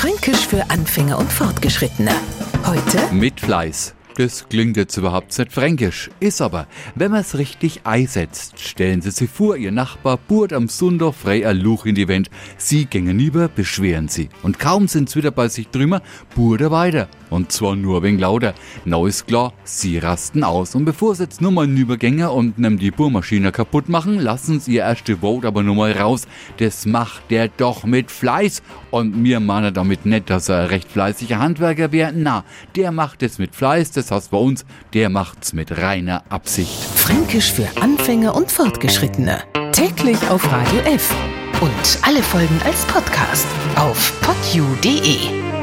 Fränkisch für Anfänger und Fortgeschrittene. Heute Mit Fleiß. Das klingt jetzt überhaupt nicht fränkisch, ist aber, wenn man es richtig einsetzt, stellen Sie sich vor, Ihr Nachbar bohrt am Sonntag frei ein Luch in die Wand. Sie gängen lieber, beschweren Sie. Und kaum sind Sie wieder bei sich drüber, bohrt er weiter. Und zwar nur wegen lauter. Neu ist klar, Sie rasten aus. Und bevor Sie jetzt nur mal übergängen und nem die Bohrmaschine kaputt machen, lassen Sie Ihr erste Vote aber nur mal raus. Das macht der doch mit Fleiß. Und mir mahne damit nicht, dass er ein recht fleißiger Handwerker wäre. Na, der macht es mit Fleiß, das heißt bei uns, der macht's mit reiner Absicht. Fränkisch für Anfänger und Fortgeschrittene. Täglich auf Radio F. Und alle Folgen als Podcast auf podu.de.